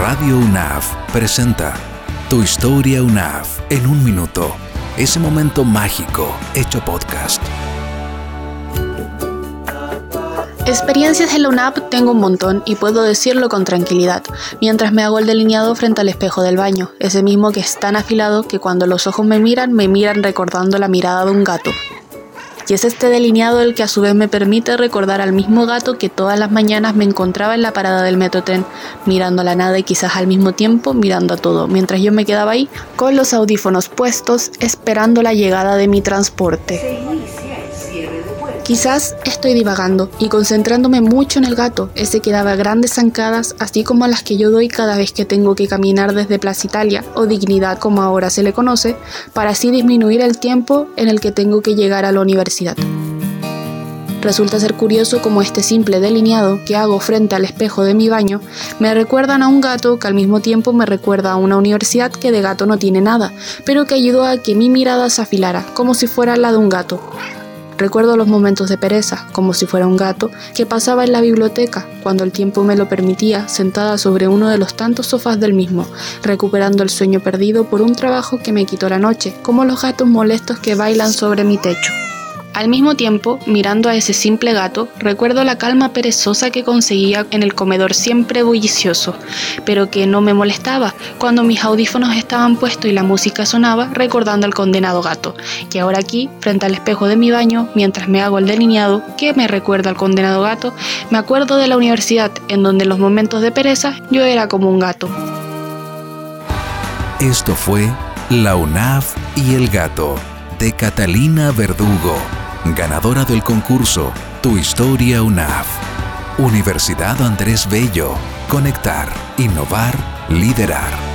Radio UNAV presenta Tu historia UNAV en un minuto. Ese momento mágico hecho podcast. Experiencias en la UNAP tengo un montón y puedo decirlo con tranquilidad, mientras me hago el delineado frente al espejo del baño, ese mismo que es tan afilado que cuando los ojos me miran, me miran recordando la mirada de un gato. Y es este delineado el que a su vez me permite recordar al mismo gato que todas las mañanas me encontraba en la parada del metrotren, mirando a la nada y quizás al mismo tiempo mirando a todo, mientras yo me quedaba ahí con los audífonos puestos esperando la llegada de mi transporte. Quizás estoy divagando y concentrándome mucho en el gato, ese que daba grandes zancadas, así como las que yo doy cada vez que tengo que caminar desde Plaza Italia, o Dignidad como ahora se le conoce, para así disminuir el tiempo en el que tengo que llegar a la universidad. Resulta ser curioso como este simple delineado que hago frente al espejo de mi baño me recuerdan a un gato que al mismo tiempo me recuerda a una universidad que de gato no tiene nada, pero que ayudó a que mi mirada se afilara, como si fuera la de un gato. Recuerdo los momentos de pereza, como si fuera un gato, que pasaba en la biblioteca, cuando el tiempo me lo permitía, sentada sobre uno de los tantos sofás del mismo, recuperando el sueño perdido por un trabajo que me quitó la noche, como los gatos molestos que bailan sobre mi techo. Al mismo tiempo, mirando a ese simple gato, recuerdo la calma perezosa que conseguía en el comedor siempre bullicioso, pero que no me molestaba. Cuando mis audífonos estaban puestos y la música sonaba, recordando al condenado gato, que ahora aquí, frente al espejo de mi baño, mientras me hago el delineado, que me recuerda al condenado gato, me acuerdo de la universidad, en donde en los momentos de pereza yo era como un gato. Esto fue La UNAV y el gato, de Catalina Verdugo ganadora del concurso Tu Historia UNAV. Universidad Andrés Bello. Conectar, innovar, liderar.